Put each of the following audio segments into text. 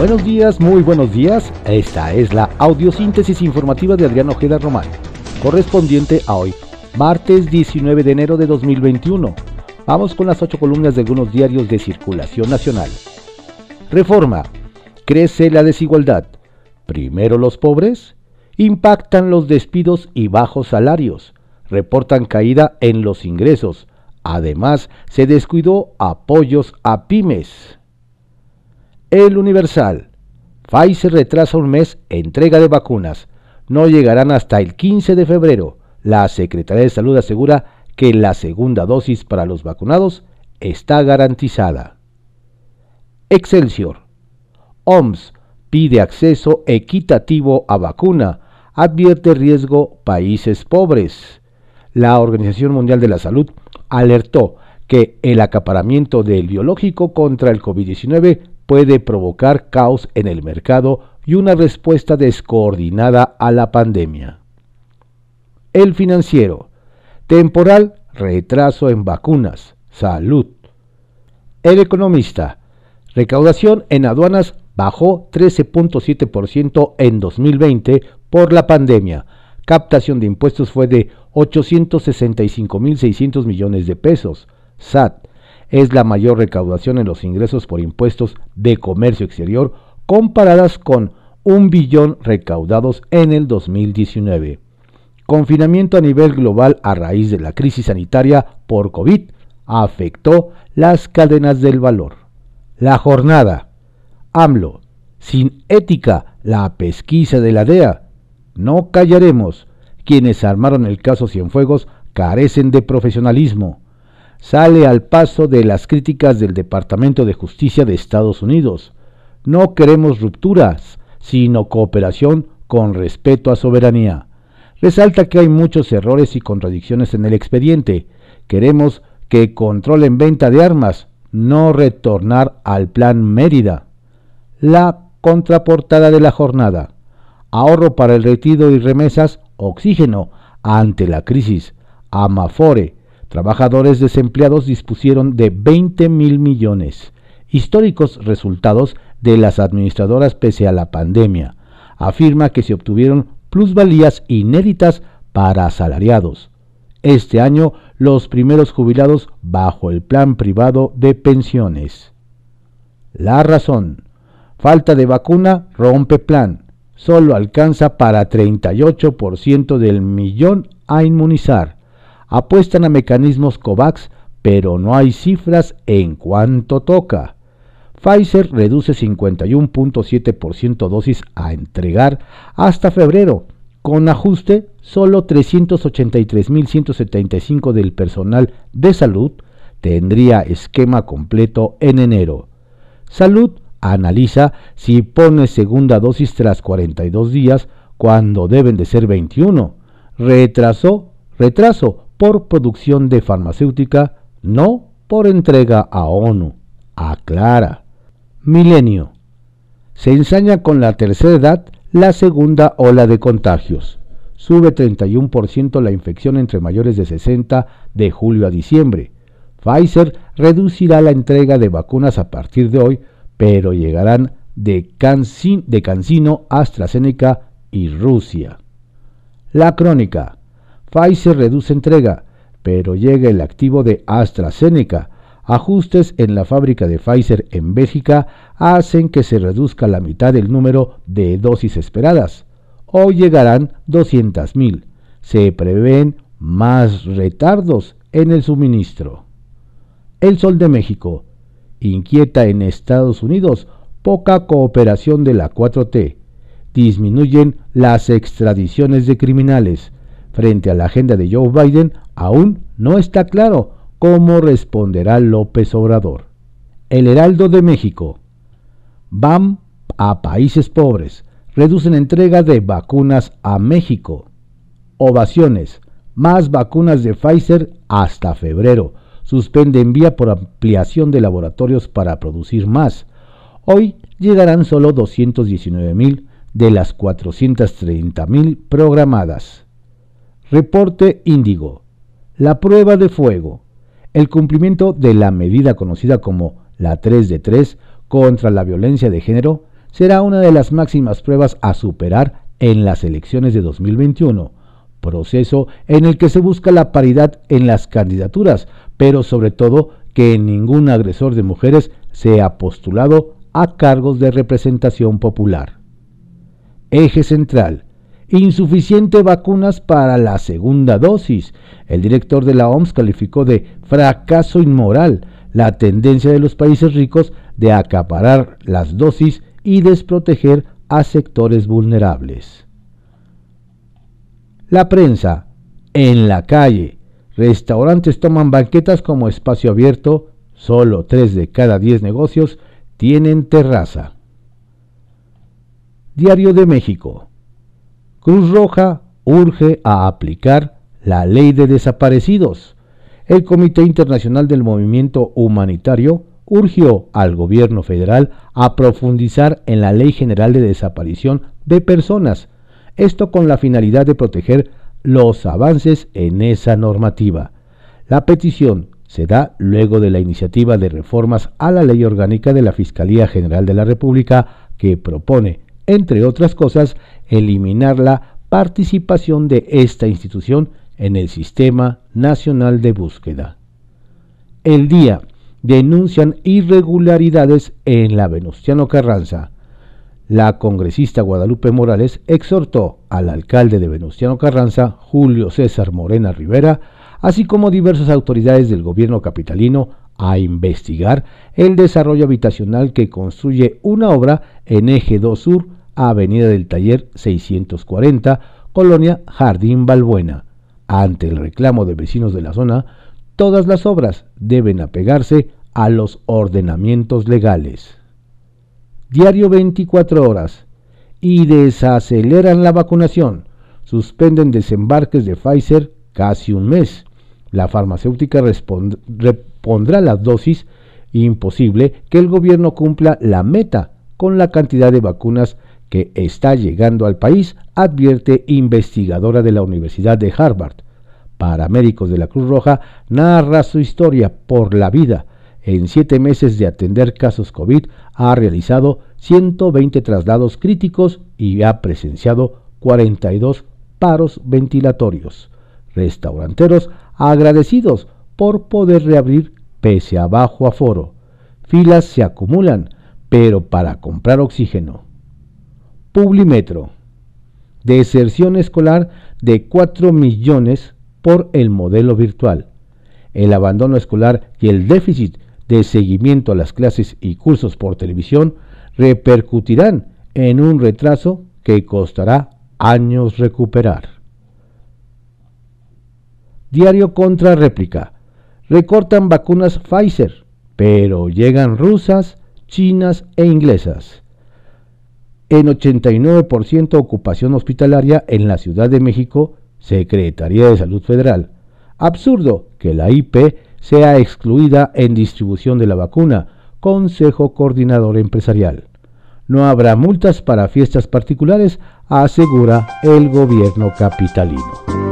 Buenos días, muy buenos días. Esta es la audiosíntesis informativa de Adrián Ojeda Román, correspondiente a hoy, martes 19 de enero de 2021. Vamos con las ocho columnas de algunos diarios de circulación nacional. Reforma. Crece la desigualdad. Primero los pobres. Impactan los despidos y bajos salarios. Reportan caída en los ingresos. Además, se descuidó apoyos a pymes. El Universal. Pfizer retrasa un mes entrega de vacunas. No llegarán hasta el 15 de febrero. La Secretaría de Salud asegura que la segunda dosis para los vacunados está garantizada. Excelsior. OMS pide acceso equitativo a vacuna. Advierte riesgo países pobres. La Organización Mundial de la Salud alertó que el acaparamiento del biológico contra el COVID-19 puede provocar caos en el mercado y una respuesta descoordinada a la pandemia. El financiero. Temporal, retraso en vacunas. Salud. El economista. Recaudación en aduanas bajó 13.7% en 2020 por la pandemia. Captación de impuestos fue de 865.600 millones de pesos. SAT es la mayor recaudación en los ingresos por impuestos de comercio exterior comparadas con un billón recaudados en el 2019. Confinamiento a nivel global a raíz de la crisis sanitaria por COVID afectó las cadenas del valor. La jornada. AMLO. Sin ética, la pesquisa de la DEA. No callaremos. Quienes armaron el caso Cienfuegos carecen de profesionalismo sale al paso de las críticas del Departamento de Justicia de Estados Unidos. No queremos rupturas, sino cooperación con respeto a soberanía. Resalta que hay muchos errores y contradicciones en el expediente. Queremos que controlen venta de armas, no retornar al Plan Mérida. La contraportada de la jornada. Ahorro para el retiro y remesas, oxígeno ante la crisis. Amafore, Trabajadores desempleados dispusieron de 20 mil millones, históricos resultados de las administradoras pese a la pandemia. Afirma que se obtuvieron plusvalías inéditas para asalariados. Este año los primeros jubilados bajo el plan privado de pensiones. La razón. Falta de vacuna rompe plan. Solo alcanza para 38% del millón a inmunizar apuestan a mecanismos COVAX, pero no hay cifras en cuanto toca. Pfizer reduce 51.7% dosis a entregar hasta febrero. Con ajuste, solo 383.175 del personal de salud tendría esquema completo en enero. Salud analiza si pone segunda dosis tras 42 días cuando deben de ser 21. Retrasó, retraso por producción de farmacéutica, no por entrega a ONU. Aclara. Milenio. Se ensaña con la tercera edad la segunda ola de contagios. Sube 31% la infección entre mayores de 60 de julio a diciembre. Pfizer reducirá la entrega de vacunas a partir de hoy, pero llegarán de, de Cancino, AstraZeneca y Rusia. La crónica. Pfizer reduce entrega, pero llega el activo de AstraZeneca. Ajustes en la fábrica de Pfizer en Bélgica hacen que se reduzca la mitad del número de dosis esperadas. Hoy llegarán 200.000. Se prevén más retardos en el suministro. El Sol de México inquieta en Estados Unidos poca cooperación de la 4T. Disminuyen las extradiciones de criminales frente a la agenda de Joe Biden, aún no está claro cómo responderá López Obrador. El Heraldo de México. Van a países pobres. Reducen entrega de vacunas a México. Ovaciones. Más vacunas de Pfizer hasta febrero. Suspende envía por ampliación de laboratorios para producir más. Hoy llegarán solo 219 mil de las 430 mil programadas. Reporte Índigo. La prueba de fuego. El cumplimiento de la medida conocida como la 3 de 3 contra la violencia de género será una de las máximas pruebas a superar en las elecciones de 2021, proceso en el que se busca la paridad en las candidaturas, pero sobre todo que ningún agresor de mujeres sea postulado a cargos de representación popular. Eje central. Insuficiente vacunas para la segunda dosis. El director de la OMS calificó de fracaso inmoral la tendencia de los países ricos de acaparar las dosis y desproteger a sectores vulnerables. La prensa. En la calle. Restaurantes toman banquetas como espacio abierto. Solo 3 de cada 10 negocios tienen terraza. Diario de México. Cruz Roja urge a aplicar la ley de desaparecidos. El Comité Internacional del Movimiento Humanitario urgió al gobierno federal a profundizar en la Ley General de Desaparición de Personas, esto con la finalidad de proteger los avances en esa normativa. La petición se da luego de la iniciativa de reformas a la Ley Orgánica de la Fiscalía General de la República que propone, entre otras cosas, eliminar la participación de esta institución en el Sistema Nacional de Búsqueda. El día denuncian irregularidades en la Venustiano Carranza. La congresista Guadalupe Morales exhortó al alcalde de Venustiano Carranza, Julio César Morena Rivera, así como diversas autoridades del gobierno capitalino, a investigar el desarrollo habitacional que construye una obra en Eje 2 Sur, Avenida del Taller 640, Colonia Jardín Balbuena ante el reclamo de vecinos de la zona, todas las obras deben apegarse a los ordenamientos legales. Diario 24 horas. Y desaceleran la vacunación. Suspenden desembarques de Pfizer casi un mes. La farmacéutica repondrá las dosis. Imposible que el gobierno cumpla la meta con la cantidad de vacunas que está llegando al país, advierte investigadora de la Universidad de Harvard. Paramédicos de la Cruz Roja narra su historia por la vida. En siete meses de atender casos COVID ha realizado 120 traslados críticos y ha presenciado 42 paros ventilatorios. Restauranteros agradecidos por poder reabrir pese a bajo aforo. Filas se acumulan, pero para comprar oxígeno. Publimetro. Deserción escolar de 4 millones por el modelo virtual. El abandono escolar y el déficit de seguimiento a las clases y cursos por televisión repercutirán en un retraso que costará años recuperar. Diario contra réplica. Recortan vacunas Pfizer, pero llegan rusas, chinas e inglesas en 89% ocupación hospitalaria en la Ciudad de México, Secretaría de Salud Federal. Absurdo que la IP sea excluida en distribución de la vacuna, Consejo Coordinador Empresarial. No habrá multas para fiestas particulares, asegura el gobierno capitalino.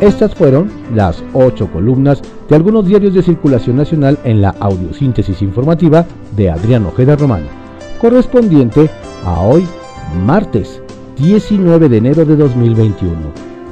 Estas fueron las ocho columnas de algunos diarios de circulación nacional en la audiosíntesis informativa de Adrián Ojeda Román, correspondiente a hoy, martes 19 de enero de 2021.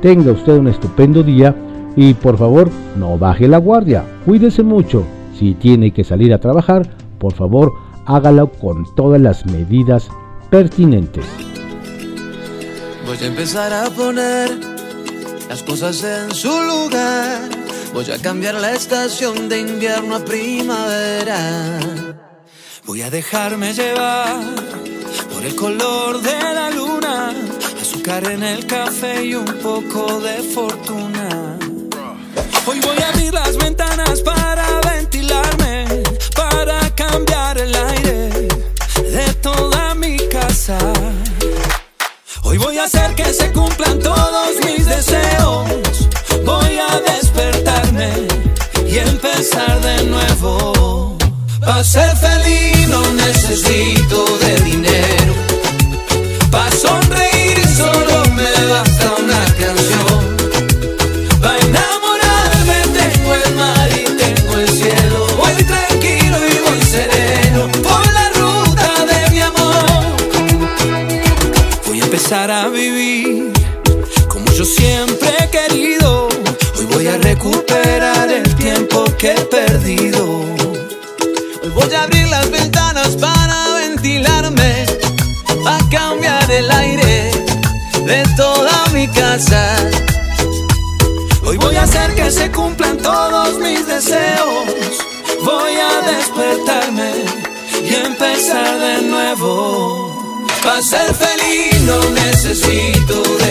Tenga usted un estupendo día y por favor no baje la guardia, cuídese mucho. Si tiene que salir a trabajar, por favor hágalo con todas las medidas pertinentes. Voy a empezar a poner las cosas en su lugar. Voy a cambiar la estación de invierno a primavera. Voy a dejarme llevar por el color de la luna, azúcar en el café y un poco de fortuna. Hoy voy se cumplan todos mis deseos. Voy a despertarme y empezar de nuevo. Para ser feliz no necesito de dinero. Y empezar de nuevo. Para ser feliz no necesito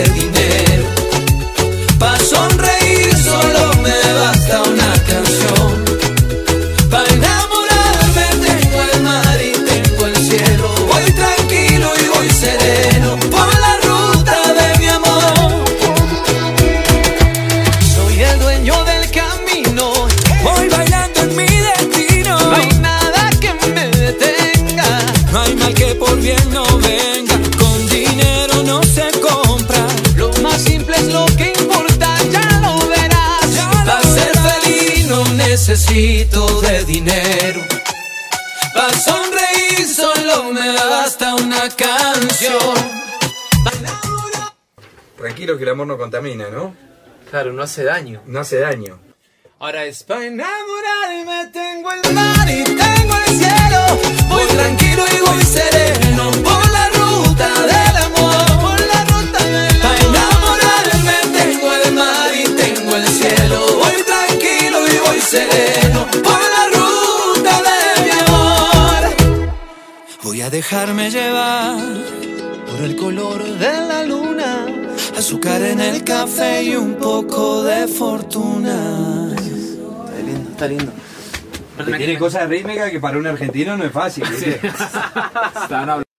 necesito de dinero. Para sonreír solo me basta una canción. Tranquilo que el amor no contamina, ¿no? Claro, no hace daño. No hace daño. Ahora es para enamorarme, tengo el mar y tengo el cielo. Voy tranquilo y voy sereno por la ruta del amor. Por la ruta del amor. Para enamorarme, tengo el mar y tengo el cielo. Voy tranquilo y voy sereno a dejarme llevar por el color de la luna. Azúcar en el café y un poco de fortuna. Está lindo, está lindo. Tiene cosas rítmicas que para un argentino no es fácil, hablando.